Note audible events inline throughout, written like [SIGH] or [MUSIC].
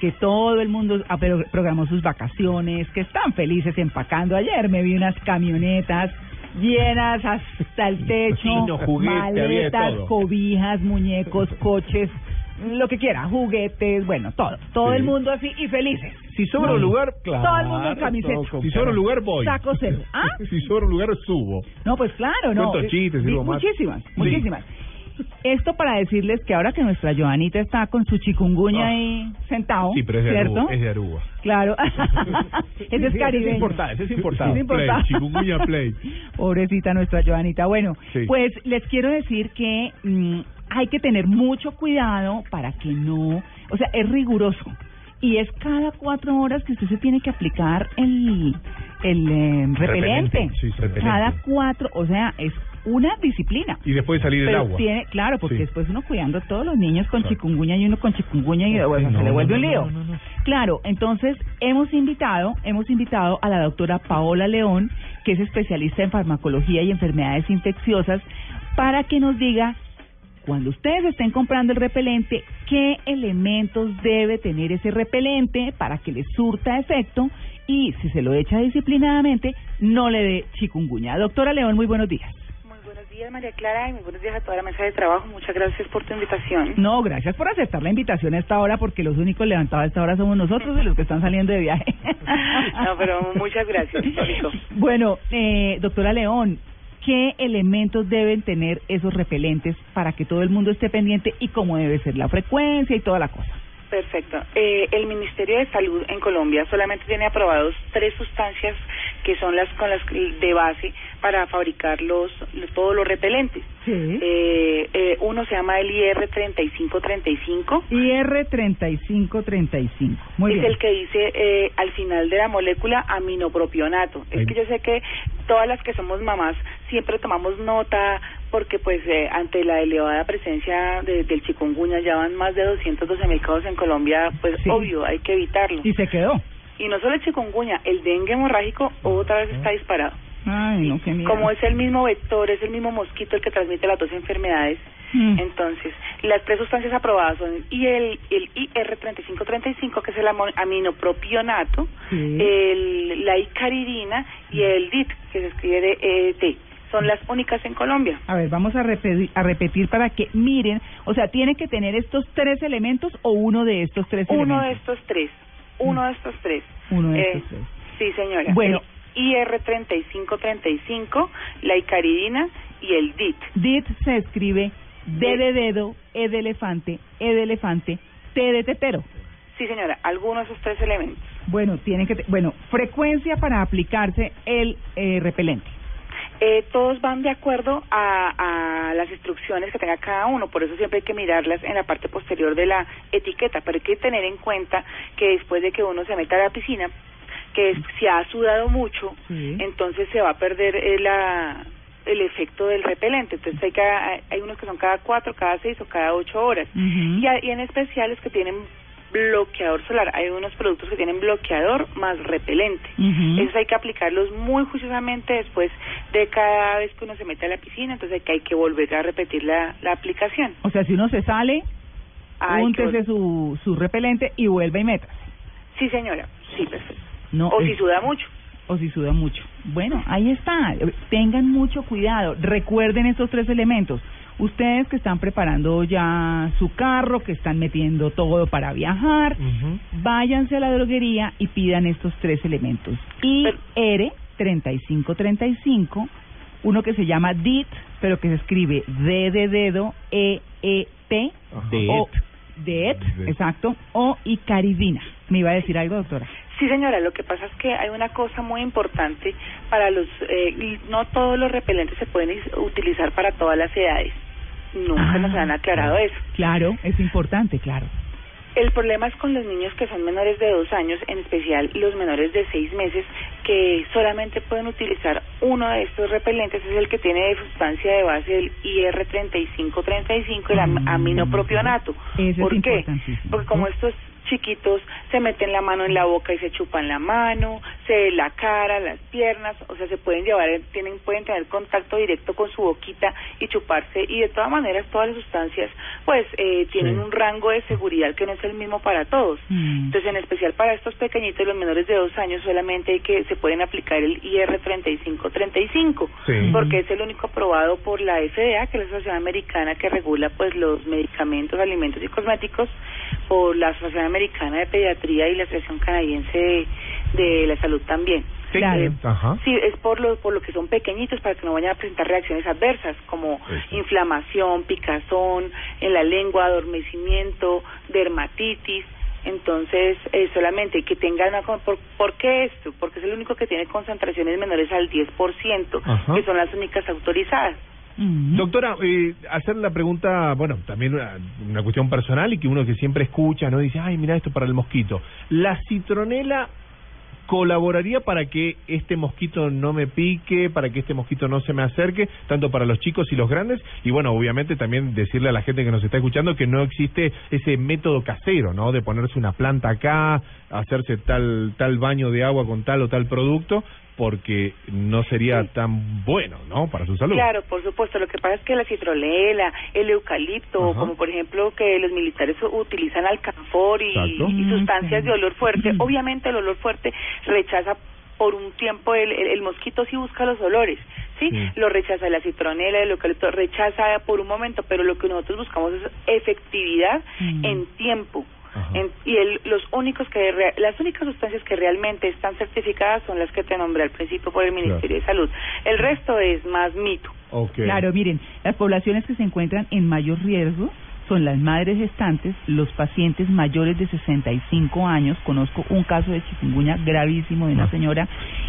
que todo el mundo ah, programó sus vacaciones, que están felices empacando. Ayer me vi unas camionetas llenas hasta el techo, juguete, maletas, cobijas, muñecos, coches, lo que quiera, juguetes, bueno, todo. Todo Sí. el mundo así y felices. Si sobra un lugar, claro. Todo el mundo en camiseta. Si sobra un lugar, voy. Saco cero. [LAUGHS] ¿Ah? Si sobra un lugar, subo. No, pues claro, no. Cuento chistes. Muchísimas, Sí. Esto para decirles que ahora que nuestra Joanita está con su chikungunya Ah. ahí sentado, Sí, pero es de ¿cierto? Aruba. Es de Aruba. Claro. [LAUGHS] ese es Sí, caribeño. es importante, ese es importante. Es importante. Play, chikungunya play. [LAUGHS] Pobrecita nuestra Joanita. Bueno, Sí. pues les quiero decir que mm, hay que tener mucho cuidado para que no, o sea, es riguroso. Y es cada cuatro horas que usted se tiene que aplicar el, el eh, repelente. Repelente, sí, repelente. Cada cuatro, o sea, es una disciplina. Y después salir el Pero agua. tiene, claro, porque Sí. después uno cuidando a todos los niños con Claro. chikungunya y uno con chikungunya y bueno, No, se le vuelve un lío. no, no, no. Claro, entonces hemos invitado, hemos invitado a la doctora Paola León, que es especialista en farmacología y enfermedades infecciosas, para que nos diga cuando ustedes estén comprando el repelente, qué elementos debe tener ese repelente para que le surta efecto y si se lo echa disciplinadamente, no le dé chikungunya. Doctora León, muy buenos días. Muy buenos días, María Clara, y muy buenos días a toda la mesa de trabajo. Muchas gracias por tu invitación. No, gracias por aceptar la invitación a esta hora, porque los únicos levantados a esta hora somos nosotros y los que están saliendo de viaje. [LAUGHS] No, pero muchas gracias. Bueno, eh, doctora León, ¿qué elementos deben tener esos repelentes para que todo el mundo esté pendiente y cómo debe ser la frecuencia y toda la cosa? Perfecto. Eh, el Ministerio de Salud en Colombia solamente tiene aprobados tres sustancias que son las con las de base para fabricar los, los- todos los repelentes. Sí. Eh, eh, uno se llama el IR 3535. IR 3535. Muy es bien. el que dice eh, al final de la molécula aminopropionato. Es que yo sé que todas las que somos mamás siempre tomamos nota porque pues eh, ante la elevada presencia de- del chikungunya ya van más de 212 mil casos en Colombia, pues Sí. obvio, hay que evitarlo. Y se quedó. Y no solo el chikungunya, el dengue hemorrágico otra vez está disparado. Ay, no, qué miedo. Como es el mismo vector, es el mismo mosquito el que transmite las dos enfermedades, Mm. entonces, las tres sustancias aprobadas son y el, el IR3535, que es el aminopropionato, Sí. el, la icaridina y el DIT, que se escribe de ET. Son las únicas en Colombia. A ver, vamos a repetir, a repetir para que miren, o sea, ¿tiene que tener estos tres elementos o uno de estos tres Uno de elementos? estos tres. Uno de estos tres. Uno de Eh, estos tres. Sí, señora. Bueno. El IR3535, la icaridina y el DIT. DIT se escribe D de dedo, E de elefante, E de elefante, T de tetero. Sí, señora. Algunos de esos tres elementos. Bueno, tienen que, bueno, frecuencia para aplicarse el eh, repelente. Eh, todos van de acuerdo a, a las instrucciones que tenga cada uno, por eso siempre hay que mirarlas en la parte posterior de la etiqueta, pero hay que tener en cuenta que después de que uno se meta a la piscina, que es- si ha sudado mucho, Sí. entonces se va a perder eh, la, el efecto del repelente, entonces hay, cada- hay unos que son cada cuatro, cada seis o cada ocho horas, y, y en especial los que tienen bloqueador solar, hay unos productos que tienen bloqueador más repelente. Ujú. Esos hay que aplicarlos muy juiciosamente después de cada vez que uno se mete a la piscina, entonces hay que, hay que volver a repetir la, la aplicación. O sea, si uno se sale, que úntese vol- su, su repelente y vuelve y meta. Sí, señora, sí, perfecto. No, o si suda mucho. o si suda mucho. Bueno, ahí está. Tengan mucho cuidado. Recuerden estos tres elementos. Ustedes que están preparando ya su carro, que están metiendo todo para viajar, váyanse a la droguería y pidan estos tres elementos. IR 3535, uno que se llama DIT, pero que se escribe D de dedo, E E T, o DET, DET. exacto, o Icaridina. ¿Me iba a decir algo, doctora? Sí, señora, lo que pasa es que hay una cosa muy importante para los... Eh, y no todos los repelentes se pueden utilizar para todas las edades. Nunca. nos han aclarado eso. Claro, es importante, claro. El problema es con los niños que son menores de dos años, en especial los menores de seis meses, que solamente pueden utilizar uno de estos repelentes, es el que tiene de sustancia de base el IR3535, el am- Mm. aminopropionato. Ese es ¿Por qué? importantísimo. Porque como estos chiquitos se meten la mano en la boca y se chupan la mano, se la cara, las piernas, o sea, se pueden llevar, tienen pueden tener contacto directo con su boquita y chuparse y de todas maneras todas las sustancias pues eh, tienen Sí. un rango de seguridad que no es el mismo para todos. Mm. Entonces, en especial para estos pequeñitos, los menores de dos años, solamente hay que se pueden aplicar el IR3535, Sí. porque es el único aprobado por la FDA, que es la Asociación Americana que regula pues los medicamentos, alimentos y cosméticos, por la Asociación Americana de Pediatría y la Asociación Canadiense de, de la Salud también. Sí. Claro. Ajá. Sí, es por lo, por lo que son pequeñitos para que no vayan a presentar reacciones adversas como Eso. inflamación, picazón en la lengua, adormecimiento, dermatitis. Entonces, eh, solamente que tengan una... ¿Por, ¿Por qué esto? Porque es el único que tiene concentraciones menores al 10%, Ajá. que son las únicas autorizadas. Doctora, eh, hacer la pregunta, bueno, también una, una cuestión personal y que uno que siempre escucha, ¿no? Dice, ay, mira esto para el mosquito. ¿La citronela colaboraría para que este mosquito no me pique, para que este mosquito no se me acerque, tanto para los chicos y los grandes? Y bueno, obviamente también decirle a la gente que nos está escuchando que no existe ese método casero, ¿no? De ponerse una planta acá, hacerse tal, tal baño de agua con tal o tal producto, porque no sería tan bueno, ¿no? Para su salud. Claro, por supuesto. Lo que pasa es que la citrolela, el eucalipto, Ajá. como por ejemplo que los militares utilizan alcanfor y, y sustancias Mm, de olor fuerte, obviamente el olor fuerte rechaza por un tiempo el, el, el mosquito sí busca los olores, ¿sí? Sí. Lo rechaza la citronela, el eucalipto rechaza por un momento, pero lo que nosotros buscamos es efectividad Mm. en tiempo. En- y el, los únicos que rea- las únicas sustancias que realmente están certificadas son las que te nombré al principio por el Ministerio de Salud. El resto es más mito. Ok. Claro, miren, las poblaciones que se encuentran en mayor riesgo son las madres gestantes, los pacientes mayores de 65 años, conozco un caso de chikungunya gravísimo de una Ah. señora,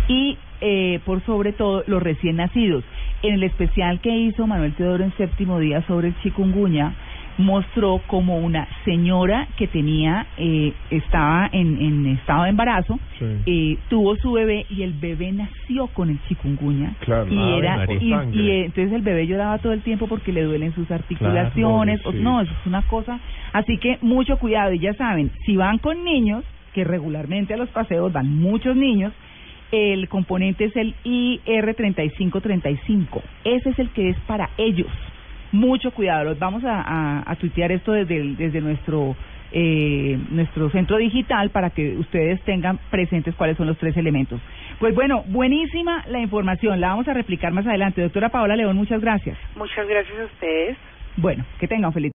y eh, por sobre todo los recién nacidos. En el especial que hizo Manuel Teodoro en séptimo día sobre el chikungunya, mostró como una señora que tenía, eh, estaba en, en estado de embarazo, Sí. eh, tuvo su bebé y el bebé nació con el chikungunya. Claro. y Ah, era y, entonces el bebé lloraba todo el tiempo porque le duelen sus articulaciones o- no eso es una cosa. Así que mucho cuidado. Y ya saben si van con niños que regularmente a los paseos van muchos niños el componente es el IR3535 ese es el que es para ellos mucho cuidado los vamos a, a, a tuitear esto desde el- desde nuestro eh, nuestro centro digital para que ustedes tengan presentes cuáles son los tres elementos. Pues bueno, buenísima la información, la vamos a replicar más adelante. Doctora Paola León, muchas gracias. Muchas gracias a ustedes. Bueno, que tengan feliz.